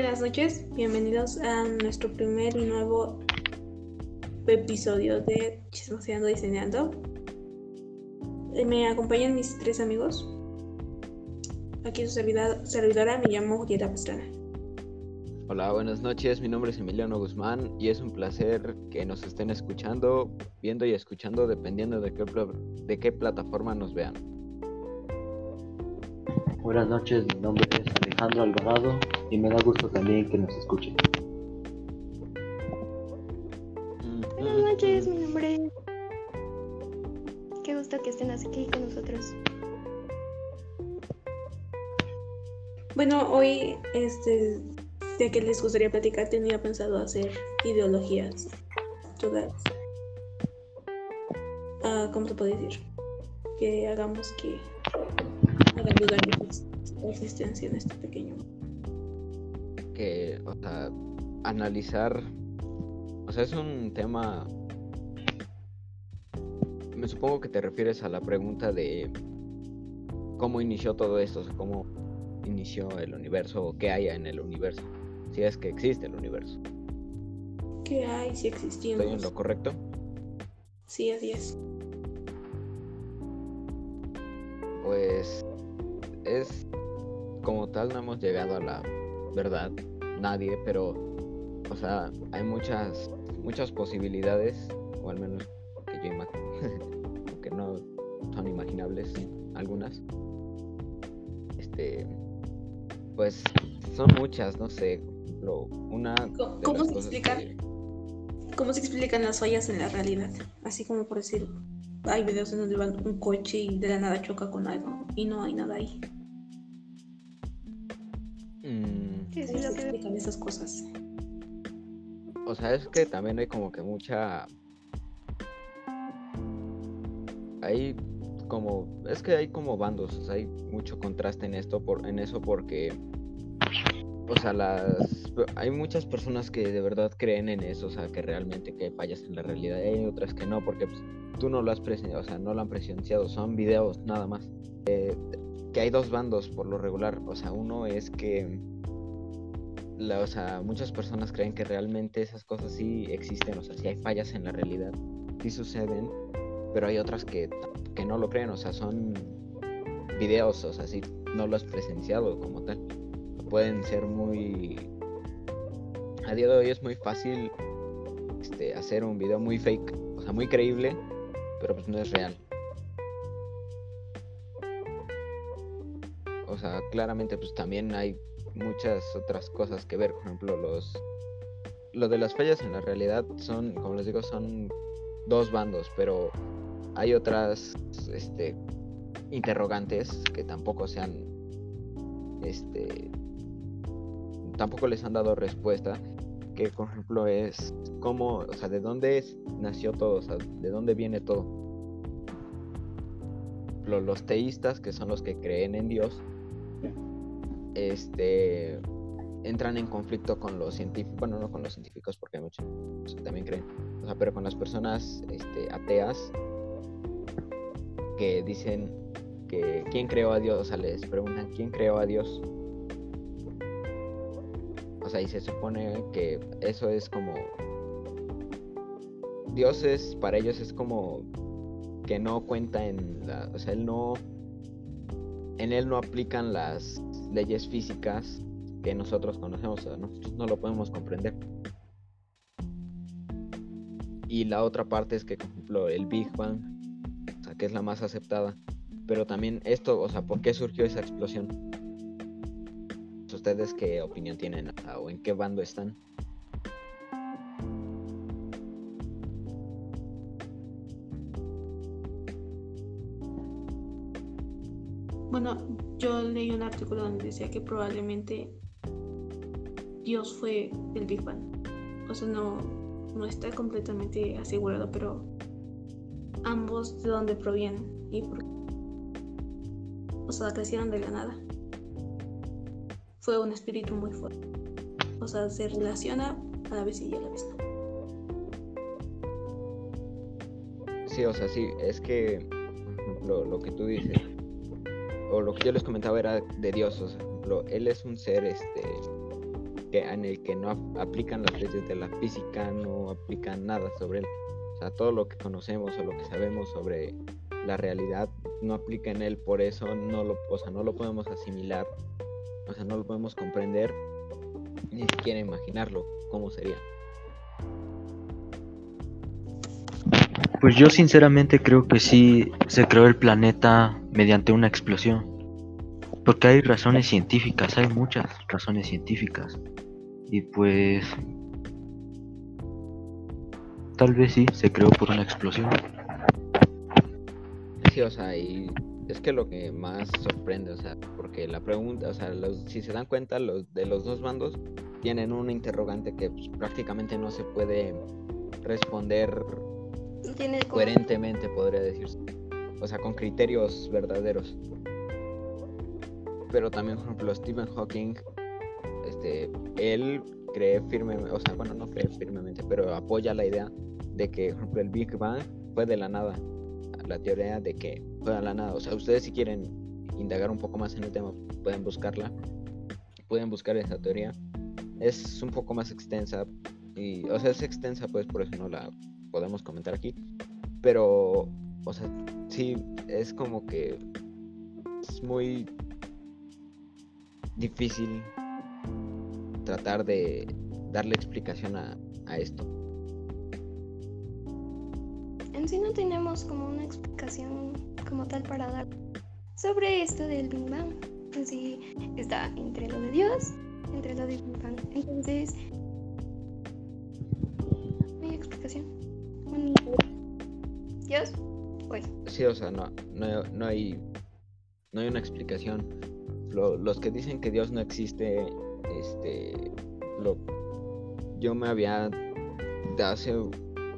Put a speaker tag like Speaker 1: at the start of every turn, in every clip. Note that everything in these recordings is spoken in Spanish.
Speaker 1: Buenas noches. Bienvenidos a nuestro primer y nuevo episodio de Chismoseando Diseñando. Eh, Me acompañan mis tres amigos. Aquí su servidora, me llamo Julieta Pastrana.
Speaker 2: Hola, buenas noches. Mi nombre es Emiliano Guzmán y es un placer que nos estén escuchando, viendo y escuchando dependiendo de qué plataforma nos vean.
Speaker 3: Buenas noches, mi nombre es Alejandro Alvarado y me da gusto también que nos escuchen.
Speaker 4: Buenas noches, mi nombre es. Qué gusto que estén aquí con nosotros.
Speaker 1: Bueno, hoy, este, de que les gustaría platicar, tenía pensado hacer ideologías. Todas. Ah, ¿Cómo se puede decir? Que hagamos que hagan dudar existencia en este pequeño.
Speaker 2: Que, o sea, analizar, o sea, es un tema, me supongo que te refieres a la pregunta de cómo inició todo esto, o sea, cómo inició el universo o qué hay en el universo, si es que existe el universo.
Speaker 1: ¿Qué hay si
Speaker 2: ¿Estoy en
Speaker 1: existimos?
Speaker 2: lo correcto?
Speaker 1: Sí, así es.
Speaker 2: Pues es como tal no hemos llegado a la verdad, nadie, pero o sea, hay muchas muchas posibilidades, o al menos que yo imagino, que no son imaginables algunas. Este pues son muchas, no sé, ejemplo, una
Speaker 1: ¿Cómo- se
Speaker 2: cosas
Speaker 1: explica?
Speaker 2: que-
Speaker 1: ¿Cómo se explican las fallas en la realidad? Así como por decir, hay videos en donde va un coche y de la nada choca con algo y no hay nada ahí.
Speaker 2: Mm,
Speaker 4: Sí, sí,
Speaker 1: ¿Cómo se
Speaker 4: lo que
Speaker 1: explican esas cosas?
Speaker 2: O sea, es que también hay como que mucha. Hay como. Es que hay como bandos, o sea, hay mucho contraste en esto, por, en eso porque. O sea, las. Hay muchas personas que de verdad creen en eso, o sea, que realmente que fallas en la realidad. y Hay otras que no, porque pues, tú no lo has presenciado, o sea, no lo han presenciado, son videos nada más. Eh, que hay dos bandos por lo regular, o sea, uno es que la- o sea, muchas personas creen que realmente esas cosas sí existen, o sea, si hay fallas en la realidad, sí suceden, pero hay otras que, que no lo creen, o sea, son videos, o sea, si no lo has presenciado como tal. Pueden ser muy... A día de hoy es muy fácil este, hacer un video muy fake, o sea, muy creíble, pero pues no es real. Sea, claramente pues también hay muchas otras cosas que ver. Por ejemplo, los lo de las fallas en la realidad son, como les digo, son dos bandos, pero hay otras este interrogantes que tampoco se han este tampoco les han dado respuesta que por ejemplo es cómo, o sea, de dónde es- nació todo, o sea, de dónde viene todo. Lo- Los teístas, que son los que creen en Dios, este entran en conflicto con los científicos, bueno, no con los científicos porque hay muchos que también creen, o sea, pero con las personas este, ateas que dicen que quién creó a Dios, o sea, les preguntan quién creó a Dios. O sea, y se supone que eso es como Dios es para ellos es como que no cuenta en la, o sea, él no en él no aplican las leyes físicas que nosotros conocemos, o no lo podemos comprender. Y la otra parte es que, por ejemplo, el Big Bang, o sea, que es la más aceptada, pero también esto, o sea, ¿por qué surgió esa explosión? ¿Ustedes qué opinión tienen o en qué bando están?
Speaker 1: Bueno, yo leí un artículo donde decía que probablemente Dios fue el Big Bang. O sea, no, no está completamente asegurado, pero ambos de dónde provienen y por O sea, crecieron de la nada. Fue un espíritu muy fuerte. O sea, se relaciona a la vez y a la vez no.
Speaker 2: Sí, o sea, sí, es que ejemplo, lo que tú dices, o lo que yo les comentaba era de Dios, o sea, Él es un ser, este, que, en el que no ap- aplican las leyes de la física, no aplican nada sobre él. O sea, todo lo que conocemos o lo que sabemos sobre la realidad no aplica en él, por eso no lo, o sea, no lo podemos asimilar, o sea, no lo podemos comprender, ni siquiera imaginarlo, cómo sería.
Speaker 3: Pues yo sinceramente creo que sí se creó el planeta mediante una explosión. Porque hay razones científicas, hay muchas razones científicas. Y pues... Tal vez sí, se creó por una explosión.
Speaker 2: Sí, o sea, y es que lo que más sorprende, o sea, porque la pregunta, o sea, los- si se dan cuenta, los de los dos bandos tienen un interrogante que pues, prácticamente no se puede responder coherentemente, podría decirse. O sea, con criterios verdaderos. Pero también, por ejemplo, Stephen Hawking, este, él cree firmemente, o sea, bueno, no cree firmemente, pero apoya la idea de que, por ejemplo, el Big Bang fue de la nada. La teoría de que fue de la nada. O sea, ustedes si quieren indagar un poco más en el tema, pueden buscarla. Pueden buscar esa teoría. Es un poco más extensa. Y, o sea, es extensa, pues por eso no la podemos comentar aquí. Pero, o sea, sí, es como que es muy difícil tratar de darle explicación a, a esto.
Speaker 4: En sí no tenemos como una explicación como tal para dar sobre esto del Big Bang. En sí está entre lo de Dios, entre lo del Big Bang. Entonces, no hay explicación. Dios, pues,
Speaker 2: Sí, o sea, no, no, no hay no hay una explicación. Lo- los que dicen que Dios no existe, este, lo, yo me había, hace,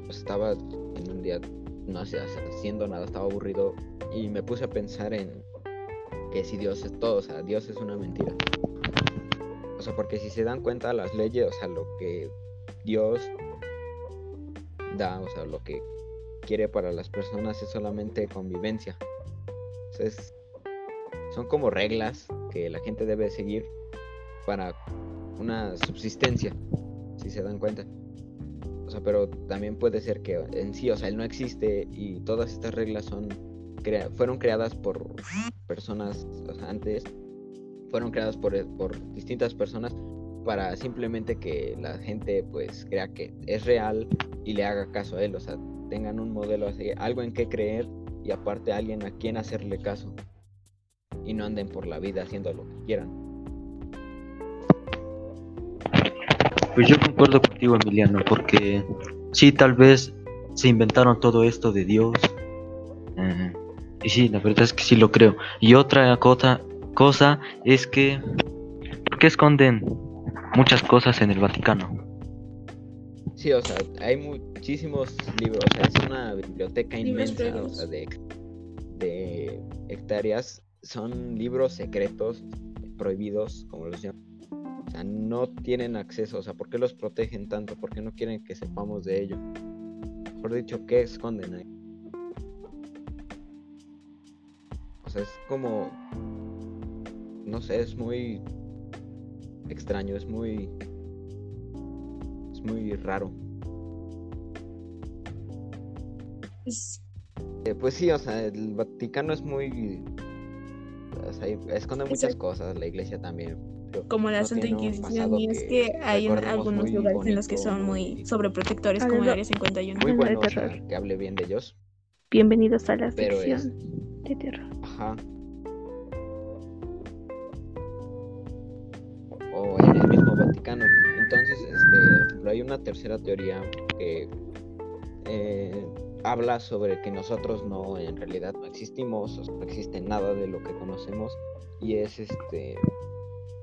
Speaker 2: estaba en un día, no hacía- haciendo nada, estaba aburrido y me puse a pensar en que si Dios es todo, o sea, Dios es una mentira. O sea, porque si se dan cuenta las leyes, o sea, lo que Dios da, o sea, lo que quiere para las personas es solamente convivencia. O sea, es- son como reglas que la gente debe seguir para una subsistencia, si se dan cuenta. O sea, pero también puede ser que en sí, o sea, él no existe y todas estas reglas son crea- fueron creadas por personas o sea, antes, fueron creadas por, por distintas personas para simplemente que la gente pues crea que es real y le haga caso a él, o sea, tengan un modelo así, algo en que creer y aparte alguien a quien hacerle caso y no anden por la vida haciendo lo que quieran.
Speaker 3: Pues yo concuerdo contigo, Emiliano, porque sí, tal vez se inventaron todo esto de Dios. y sí, la verdad es que sí lo creo. Y otra cosa, cosa es que, ¿por qué esconden muchas cosas en el Vaticano?
Speaker 2: Sí, o sea, hay muchísimos libros, o sea, es una biblioteca inmensa, o sea, de, de hectáreas, son libros secretos, prohibidos, como los llaman. O sea, no tienen acceso, o sea, ¿por qué los protegen tanto? ¿Por qué no quieren que sepamos de ello? Mejor dicho, ¿qué esconden ahí? O sea, es como, no sé, es muy extraño, es muy, muy raro.
Speaker 1: Es-
Speaker 2: Eh, pues sí, o sea, el Vaticano es muy. O sea, esconde muchas
Speaker 1: Exacto.
Speaker 2: cosas, la iglesia también.
Speaker 1: como la
Speaker 2: no
Speaker 1: Santa Inquisición y es que hay algunos lugares en los que son muy
Speaker 2: muy-
Speaker 1: sobreprotectores como el Área 51.
Speaker 2: Muy
Speaker 5: de
Speaker 2: bueno o sea,
Speaker 5: terror.
Speaker 2: que hable bien de ellos.
Speaker 5: Bienvenidos a la
Speaker 2: Pero
Speaker 5: sección
Speaker 2: es-
Speaker 5: de terror.
Speaker 2: Ajá. Pero hay una tercera teoría que eh, habla sobre que nosotros no, en realidad no existimos, o sea, no existe nada de lo que conocemos y es este,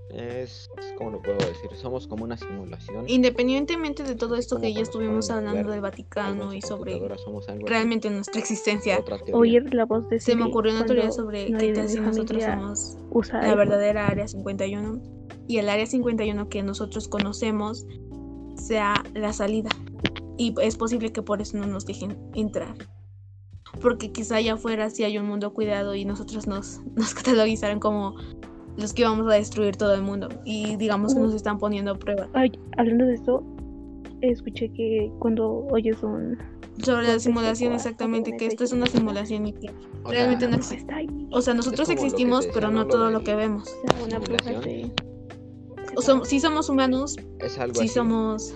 Speaker 2: es, ¿cómo lo puedo decir? Somos como una simulación.
Speaker 1: Independientemente de todo esto
Speaker 2: Como
Speaker 1: que ya estuvimos hablando del Vaticano y sobre
Speaker 2: computadora, somos algo así.
Speaker 1: realmente nuestra existencia.
Speaker 5: Oír la voz de
Speaker 1: se me ocurrió una teoría sobre qué tal si nosotros somos la verdadera Área 51 y el Área 51 que nosotros conocemos sea la salida. Y es posible que por eso no nos dejen entrar. Porque quizá allá afuera sí hay un mundo cuidado y nosotros nos, nos catalogizaran como los que íbamos a destruir todo el mundo. Y digamos que nos están poniendo a prueba.
Speaker 5: Ay, hablando de esto, escuché que cuando oyes un...
Speaker 1: Sobre la simulación, exactamente, que esto es una simulación y que realmente no
Speaker 5: pues
Speaker 1: existe. O sea, nosotros existimos, pero
Speaker 2: ¿no?
Speaker 1: todo lo que vemos.
Speaker 5: Una
Speaker 1: som- sí somos humanos,
Speaker 2: Es algo
Speaker 1: sí
Speaker 2: así.
Speaker 1: somos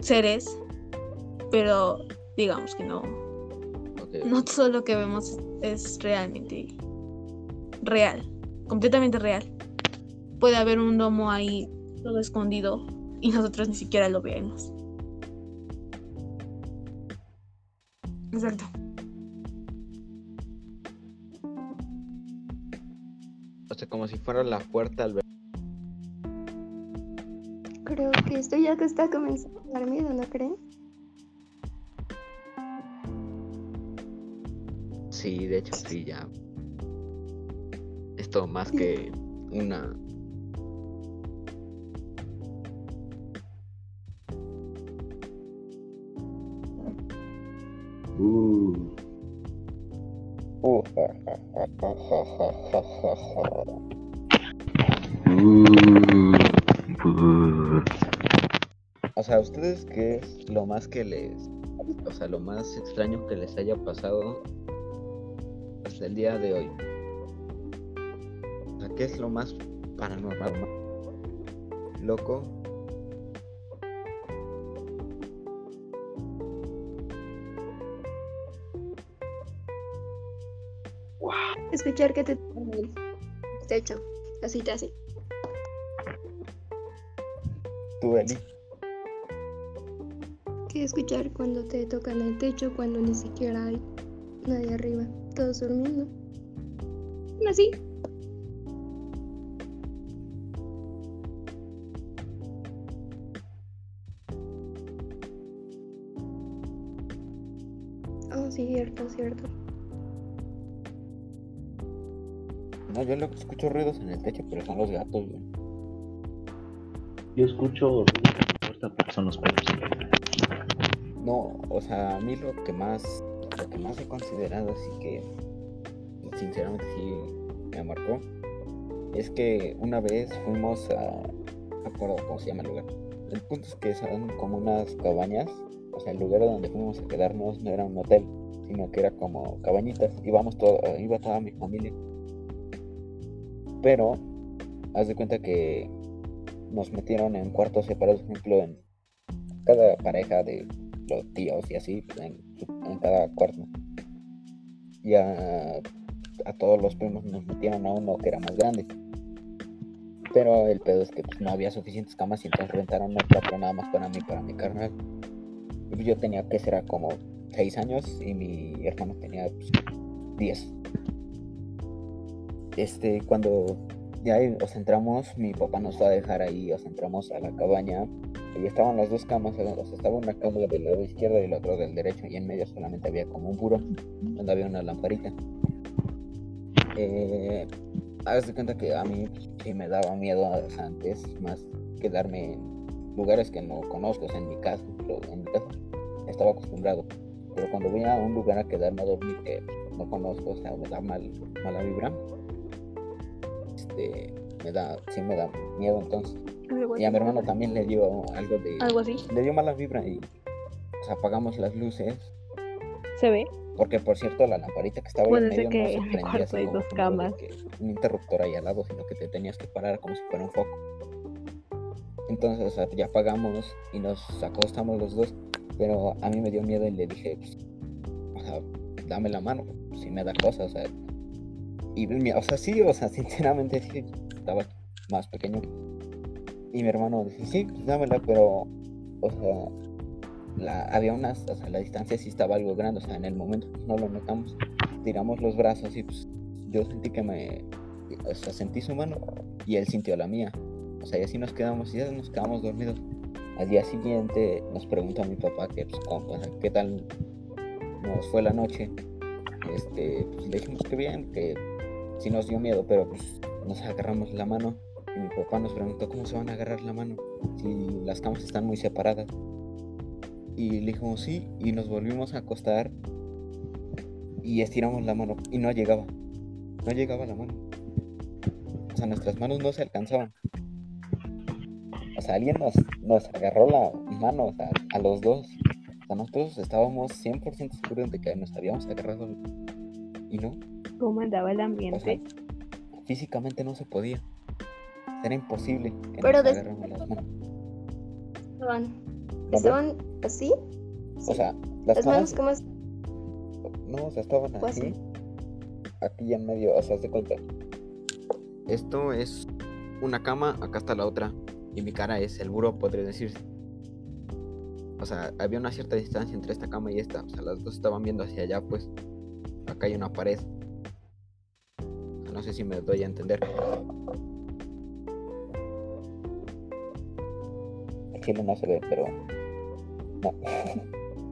Speaker 1: seres, pero digamos que no, no todo lo que vemos es realmente real, completamente real. Puede haber un domo ahí todo escondido y nosotros ni siquiera lo vemos. Exacto.
Speaker 2: Sea, como si fuera la puerta al ver-
Speaker 4: Creo que esto ya que está comenzando a dar miedo, ¿no creen?
Speaker 2: Sí, de hecho sí, ya. Esto más que una... O sea, ¿ustedes qué es lo más que les... O sea, lo más extraño que les haya pasado hasta el día de hoy? O ¿qué es lo más paranormal? Loco.
Speaker 4: Escuchar que te tocan el techo. Así te hace.
Speaker 2: ¿Tú, Eli?
Speaker 4: Que escuchar cuando te tocan el techo, cuando ni siquiera hay nadie arriba. Todos durmiendo. Así. Oh, cierto, cierto.
Speaker 2: No, yo lo que escucho ruidos en el techo, pero son los gatos, güey.
Speaker 3: Yo escucho ruidos en la puerta, pero son los perros.
Speaker 2: No, o sea, a mí lo que más, lo que más he considerado, así que sinceramente sí me marcó, es que una vez fuimos a, no acuerdo cómo se llama el lugar. El punto es que son como unas cabañas, o sea, el lugar donde fuimos a quedarnos no era un hotel, sino que era como cabañitas. Íbamos todo, iba toda mi familia. Pero, haz de cuenta que nos metieron en cuartos separados, por ejemplo, en cada pareja de los tíos y así, pues, en, cada cuarto. Y a, todos los primos nos metieron a uno que era más grande. Pero el pedo es que pues, no había suficientes camas y entonces rentaron otra, pero nada más para mí, para mi carnal. Pues, yo tenía que ser como 6 años y mi hermano tenía pues, 10. Este, cuando ya os entramos, mi papá nos fue a dejar ahí, os entramos a la cabaña y estaban las dos camas, o sea, estaba una cama del lado izquierdo y la otra del derecho, y en medio solamente había como un puro, donde había una lamparita. Eh, de cuenta que a mí sí me daba miedo antes, más quedarme en lugares que no conozco, en mi casa, en mi casa estaba acostumbrado. Pero cuando voy a un lugar a quedarme a dormir que no conozco, o sea, me da mal, mala vibra, este, me da, sí me da miedo entonces. Y a mi hermano también le dio algo de.
Speaker 5: Algo así.
Speaker 2: Le dio mala vibra y pues, apagamos las luces.
Speaker 5: ¿Se ve?
Speaker 2: Porque por cierto, la lamparita que estaba
Speaker 5: Puede
Speaker 2: en medio
Speaker 5: que
Speaker 2: no se prendía así como
Speaker 5: dos camas.
Speaker 2: que un interruptor ahí al lado, sino que te tenías que parar como si fuera un foco. Entonces, o sea, ya apagamos y nos acostamos los dos. Pero a mí me dio miedo y le dije, pues, o sea, dame la mano, si me da cosas, o sea. Y, o sea, sí, o sea, sinceramente sí, estaba más pequeño. Y mi hermano dice, sí, pues dámela, pero, o sea, la, había unas, o sea, la distancia sí estaba algo grande, o sea, en el momento pues, no lo notamos. Tiramos los brazos y pues yo sentí que me, o sea, sentí su mano y él sintió la mía. O sea, y así nos quedamos y ya nos quedamos dormidos. Al día siguiente nos preguntó a mi papá que, pues, cómo- qué tal nos fue la noche. Este, pues le dijimos que bien, que sí nos dio miedo, pero pues nos agarramos la mano. Y mi papá nos preguntó cómo se van a agarrar la mano si las camas están muy separadas. Y le dijimos sí, y nos volvimos a acostar y estiramos la mano y no llegaba. No llegaba la mano. sea, nuestras manos no se alcanzaban. O sea, alguien nos, nos agarró la mano, o sea, a los dos. O sea, nosotros estábamos 100% seguros de que nos habíamos agarrado. Y no,
Speaker 5: ¿Cómo andaba el
Speaker 2: o sea,
Speaker 5: ambiente?
Speaker 2: físicamente no se podía. Era imposible que
Speaker 4: Pero de-
Speaker 2: las manos.
Speaker 4: Estaban, así.
Speaker 2: O sea, las
Speaker 4: Las
Speaker 2: manos,
Speaker 4: manos como
Speaker 2: no, o sea, estaban
Speaker 4: Pues
Speaker 2: así,
Speaker 4: sí.
Speaker 2: aquí en medio, o sea, haz de cuenta. Esto es una cama, acá está la otra, y mi cara es el buró, podría decirse. O sea, había una cierta distancia entre esta cama y esta, o sea, las dos estaban viendo hacia allá, pues. Acá hay una pared. No sé si me doy a entender. Cielo no se ve, pero. No.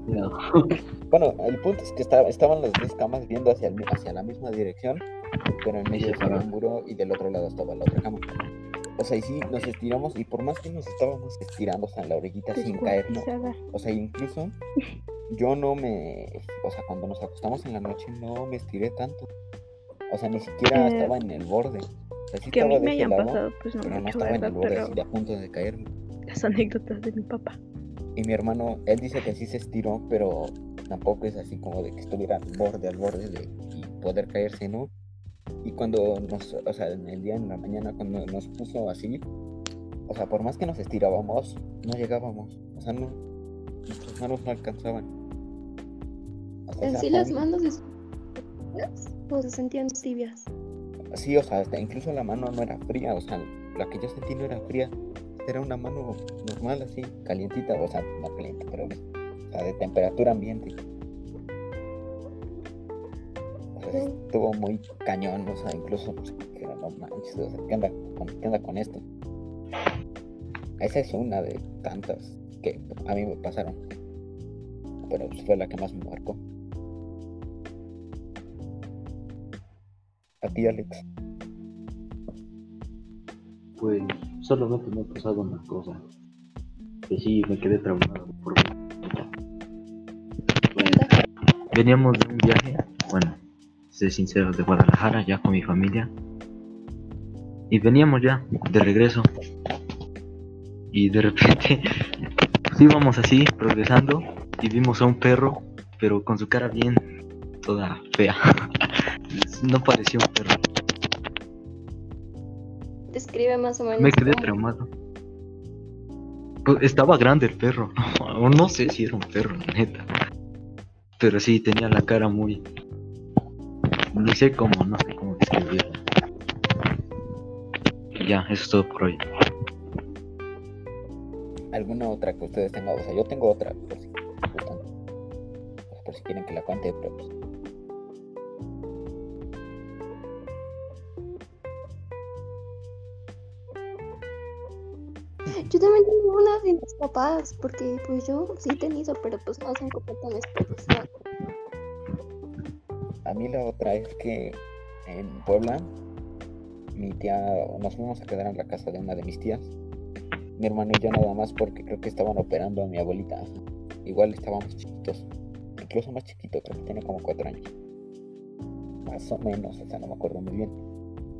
Speaker 3: No.
Speaker 2: Bueno, el punto es que estaba- estaban las dos camas viendo hacia, el hacia la misma dirección, pero en medio estaba un buró y del otro lado estaba la otra cama. O sea, y sí, nos estiramos y por más que nos estábamos estirando, o sea, en la orillita sin caernos, o sea, incluso yo no me, o sea, cuando nos acostamos en la noche no me estiré tanto. O sea, ni siquiera
Speaker 5: Eh,
Speaker 2: estaba en el borde. O sea, sí
Speaker 5: Que a mí me
Speaker 2: ese
Speaker 5: hayan
Speaker 2: lado,
Speaker 5: pasado, pues no
Speaker 2: pero no estaba en el borde
Speaker 5: Pero
Speaker 2: así de a punto de caerme.
Speaker 5: las anécdotas de mi papá.
Speaker 2: Y mi hermano, él dice que sí se estiró, pero tampoco es así como de que estuviera al borde, al borde de y poder caerse, ¿no? Y cuando nos, o sea, en el día, en la mañana, cuando nos puso así, o sea, por más que nos estirábamos, no llegábamos. O sea, no, nuestras manos no alcanzaban. O sea,
Speaker 4: en sí las manos es- o se sentían tibias.
Speaker 2: Sí, o sea, hasta incluso la mano no era fría, o sea, la que yo sentí no era fría, era una mano normal, así, calientita, o sea, no caliente, pero o sea, de temperatura ambiente. O sea, sí estuvo muy cañón, o sea, incluso, pues, no manches, o sea, ¿qué con, qué onda con esto? Esa es una de tantas que a mí me pasaron, pero fue la que más me marcó. A ti, Alex.
Speaker 3: Pues solamente me ha pasado una cosa. Que sí, me quedé traumado por Veníamos de un viaje, bueno, sé sincero, de Guadalajara, ya con mi familia. Y veníamos ya, de regreso. Y de repente, pues íbamos así, progresando, y vimos a un perro, pero con su cara bien, toda fea. No parecía un perro.
Speaker 4: Describe más o menos.
Speaker 3: Me quedé
Speaker 4: cómo-
Speaker 3: traumado. Pues, estaba grande el perro. O no sé si era un perro, la neta. Pero sí, tenía la cara muy. No sé cómo, no sé cómo describirlo. Ya, eso es todo por hoy.
Speaker 2: alguna otra que ustedes tengan. O sea, yo tengo otra, por si. Pues, por si quieren que la cuente, pero pues,
Speaker 4: papás, porque pues yo sí he tenido, pero pues no son tan especial.
Speaker 2: a mí la otra es que en Puebla, mi tía, nos fuimos a quedar en la casa de una de mis tías. Mi hermano y yo nada más porque creo que estaban operando a mi abuelita. Igual estábamos chiquitos, incluso más chiquito, creo que tenía como cuatro años. Más o menos, o sea, no me acuerdo muy bien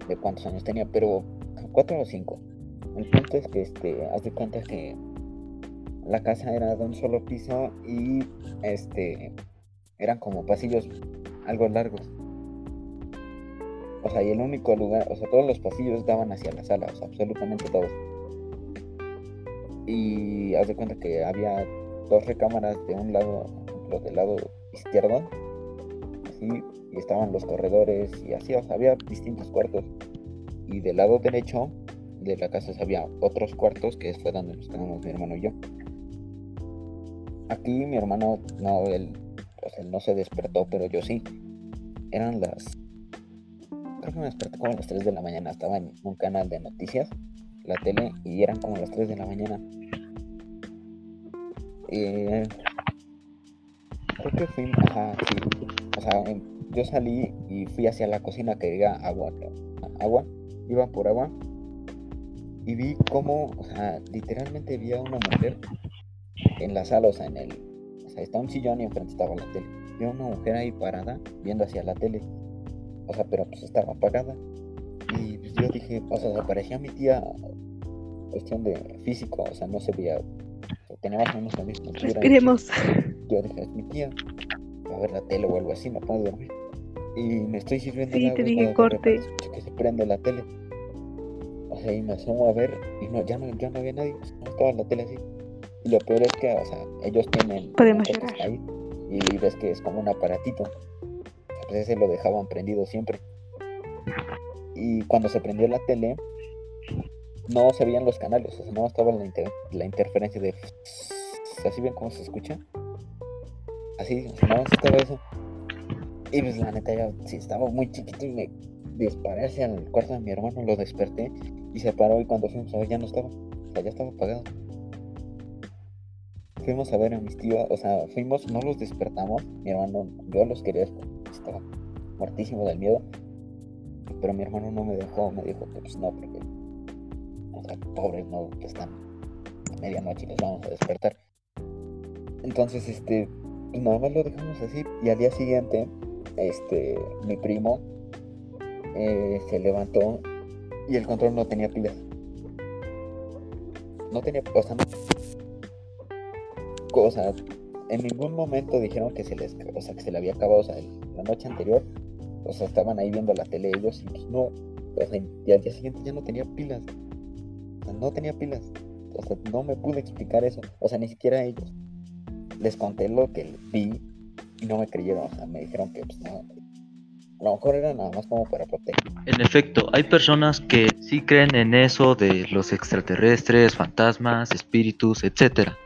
Speaker 2: de cuántos años tenía, pero cuatro o cinco. El punto es que, este, haz de cuenta que la casa era de un solo piso y, este, eran como pasillos algo largos. O sea, y el único lugar, o sea, todos los pasillos daban hacia la sala, o sea, absolutamente todos. Y haz de cuenta que había dos recámaras de un lado, ejemplo, del lado izquierdo, así, y estaban los corredores y así, o sea, había distintos cuartos. Y del lado derecho de la casa había otros cuartos que fue donde nos quedamos mi hermano y yo. Aquí mi hermano, no, él, sea, él no se despertó, pero yo sí. Eran las. Creo que me desperté como a las 3 de la mañana. Estaba en un canal de noticias, la tele, y eran como las 3 de la mañana. Eh, creo que fui. Ajá, sí. O sea, em, yo salí y fui hacia la cocina que diga agua. Agua. Iba por agua. Y vi cómo, o sea, literalmente vi a una mujer en la sala, o sea, en el. O sea, está un sillón y enfrente estaba la tele. A una mujer ahí parada, viendo hacia la tele. O sea, pero pues estaba apagada. Y pues, yo dije, o sea, aparecía mi tía, cuestión de físico, o sea, no se veía, tenía más o menos la misma.
Speaker 5: Respiremos.
Speaker 2: Yo dije, es mi tía, va a ver la tele o algo así, pongo a dormir. Y me estoy sirviendo
Speaker 5: Sí, te dije, corte.
Speaker 2: que se prende la tele. O sea, y me asomo a ver y no, ya no, ya no había nadie, o sea, no estaba la tele así. Y lo peor es que, o sea, ellos tienen
Speaker 5: Podemos llorar.
Speaker 2: ahí y ves que es como un aparatito. Pues ese lo dejaban prendido siempre. Y cuando se prendió la tele, no se veían los canales, o sea, no estaba la, inter- la interferencia de... ¿Así ven cómo se escucha? Así, o sea, nada más estaba eso. Y pues la neta ya, sí, estaba muy chiquito y me disparé hacia el cuarto de mi hermano, lo desperté y se paró y cuando fuimos a ver ya no estaba, o sea, ya estaba apagado. Fuimos a ver a mis tíos, o sea, fuimos, no los despertamos, mi hermano, yo los quería estaba muertísimo del miedo, pero mi hermano no me dejó, me dijo que pues no, porque, o sea, pobres no, que están a medianoche y los vamos a despertar. Entonces, este, pues nada más lo dejamos así y al día siguiente, este, mi primo eh, se levantó y el control no tenía pilas. No tenía, o sea, no, o sea, en ningún momento dijeron que se les, o sea, que se le había acabado, o sea, la noche anterior, o sea, estaban ahí viendo la tele ellos y pues no, o sea, al día siguiente ya no tenía pilas. O sea, no tenía pilas. O sea, no me pude explicar eso. O sea, ni siquiera ellos. Les conté lo que vi y no me creyeron. O sea, me dijeron que pues no. A lo mejor era nada más como para proteger.
Speaker 3: En efecto, hay personas que sí creen en eso de los extraterrestres, fantasmas, espíritus, etcétera.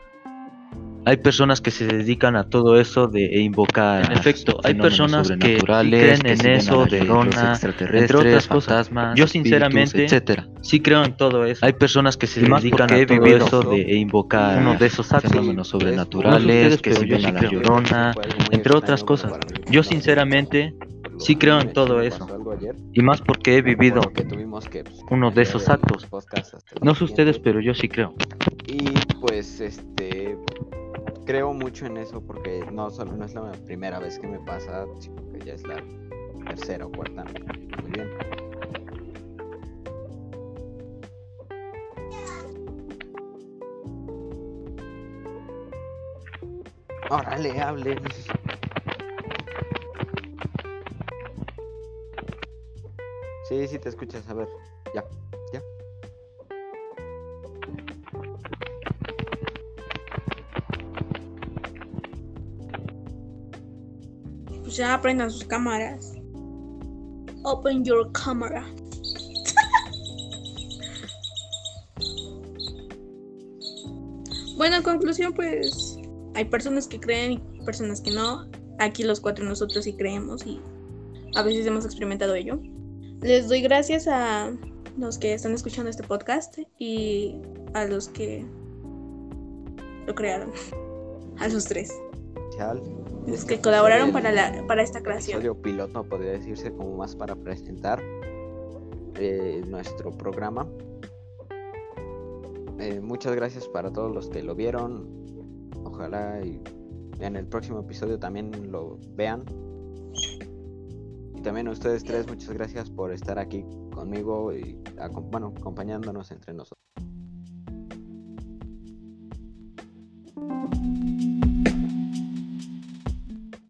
Speaker 3: Hay personas que se dedican a todo eso de invocar. En efecto, hay personas que creen
Speaker 6: que
Speaker 3: en eso de los
Speaker 6: entre otras cosas.
Speaker 3: fantasmas.
Speaker 6: Yo sinceramente
Speaker 3: etcétera. Sí creo en todo eso. Hay personas que se
Speaker 6: más
Speaker 3: dedican a todo eso de invocar
Speaker 6: uno de esos actos.
Speaker 3: fenómenos sobrenaturales, que
Speaker 6: yo
Speaker 3: ven a la llorona, entre otras cosas. Yo sinceramente sí creo en todo eso. y más porque he vivido
Speaker 7: pues,
Speaker 3: uno de esos actos. No sé ustedes, pero yo sí creo.
Speaker 7: Y pues este creo mucho en eso porque no solo no es la primera vez que me pasa, sino que ya es la tercera o cuarta. Muy bien. Órale, hable. Sí, sí te escuchas, a ver. Ya
Speaker 1: aprendan sus cámaras. Open your camera. bueno, en conclusión, pues hay personas que creen y personas que no. Aquí los cuatro nosotros sí creemos y a veces hemos experimentado ello. Les doy gracias a los que están escuchando este podcast y a los que lo crearon. A los tres.
Speaker 7: Especial
Speaker 1: los que colaboraron para, la, para esta creación.
Speaker 7: El piloto podría decirse como más para presentar eh, nuestro programa. Eh, muchas gracias para todos los que lo vieron. Ojalá y en el próximo episodio también lo vean. Y también a ustedes tres, muchas gracias por estar aquí conmigo y bueno, acompañándonos entre nosotros.